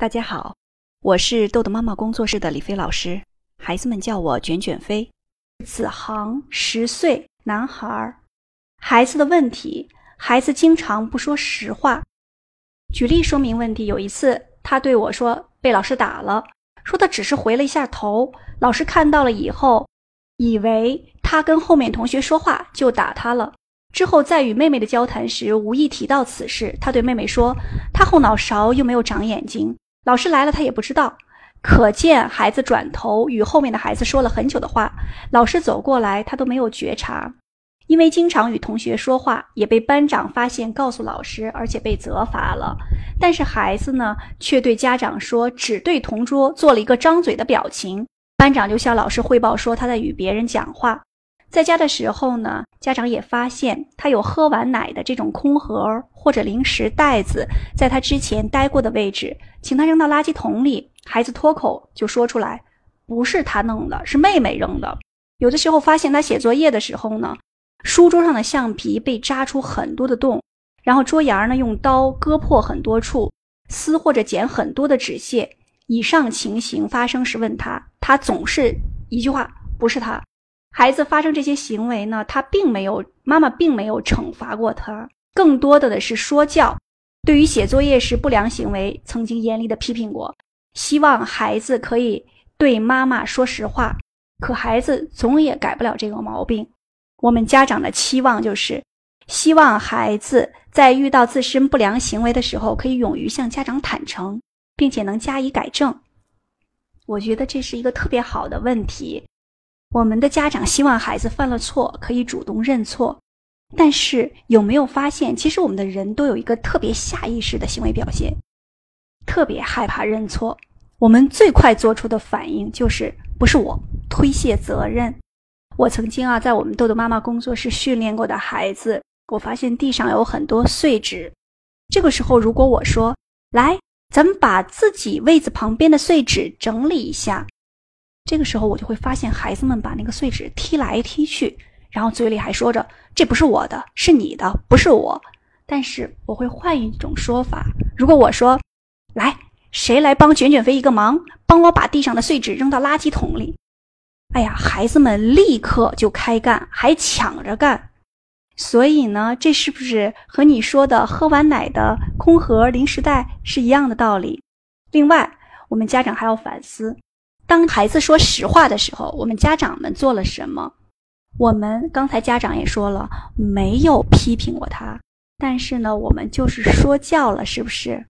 大家好，我是豆豆妈妈工作室的李飞老师，孩子们叫我卷卷飞。子航十岁，男孩。孩子的问题，孩子经常不说实话。举例说明问题。有一次，他对我说被老师打了，说他只是回了一下头，老师看到了以后，以为他跟后面同学说话，就打他了。之后在与妹妹的交谈时，无意提到此事，他对妹妹说：“他后脑勺又没有长眼睛。”老师来了，他也不知道，可见孩子转头与后面的孩子说了很久的话。老师走过来，他都没有觉察，因为经常与同学说话，也被班长发现，告诉老师，而且被责罚了。但是孩子呢，却对家长说，只对同桌做了一个张嘴的表情。班长就向老师汇报说，他在与别人讲话。在家的时候呢，家长也发现他有喝完奶的这种空盒或者零食袋子，在他之前待过的位置，请他扔到垃圾桶里。孩子脱口就说出来：“不是他弄的，是妹妹扔的。”有的时候发现他写作业的时候呢，书桌上的橡皮被扎出很多的洞，然后桌沿呢用刀割破很多处，撕或者剪很多的纸屑。以上情形发生时，问他，他总是一句话：“不是他。”孩子发生这些行为呢，他并没有妈妈并没有惩罚过他，更多的的是说教。对于写作业时不良行为，曾经严厉的批评过，希望孩子可以对妈妈说实话。可孩子总也改不了这个毛病。我们家长的期望就是，希望孩子在遇到自身不良行为的时候，可以勇于向家长坦诚，并且能加以改正。我觉得这是一个特别好的问题。我们的家长希望孩子犯了错可以主动认错，但是有没有发现，其实我们的人都有一个特别下意识的行为表现，特别害怕认错。我们最快做出的反应就是不是我推卸责任。我曾经啊，在我们豆豆妈妈工作室训练过的孩子，我发现地上有很多碎纸。这个时候，如果我说来，咱们把自己位子旁边的碎纸整理一下。这个时候，我就会发现孩子们把那个碎纸踢来踢去，然后嘴里还说着：“这不是我的，是你的，不是我。”但是我会换一种说法，如果我说：“来，谁来帮卷卷飞一个忙，帮我把地上的碎纸扔到垃圾桶里？”哎呀，孩子们立刻就开干，还抢着干。所以呢，这是不是和你说的喝完奶的空盒零食袋是一样的道理？另外，我们家长还要反思。当孩子说实话的时候，我们家长们做了什么？我们刚才家长也说了，没有批评过他，但是呢，我们就是说教了，是不是？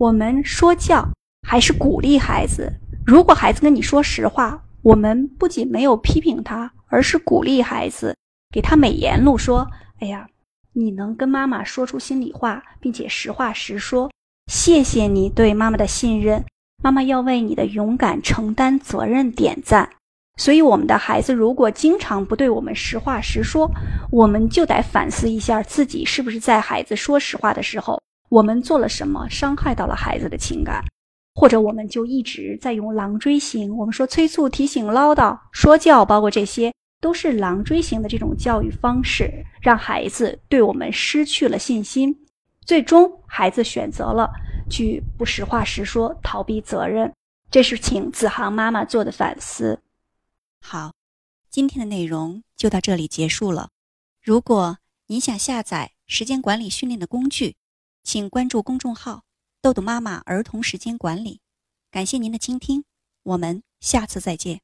我们说教还是鼓励孩子？如果孩子跟你说实话，我们不仅没有批评他，而是鼓励孩子，给他美言录，说：“哎呀，你能跟妈妈说出心里话，并且实话实说，谢谢你对妈妈的信任。”妈妈要为你的勇敢承担责任点赞，所以我们的孩子如果经常不对我们实话实说，我们就得反思一下自己是不是在孩子说实话的时候，我们做了什么伤害到了孩子的情感，或者我们就一直在用狼追型。我们说催促、提醒、唠叨、说教，包括这些都是狼追型的这种教育方式，让孩子对我们失去了信心，最终孩子选择了。去不实话实说，逃避责任，这是请子航妈妈做的反思。好，今天的内容就到这里结束了。如果您想下载时间管理训练的工具，请关注公众号“豆豆妈妈儿童时间管理”。感谢您的倾听，我们下次再见。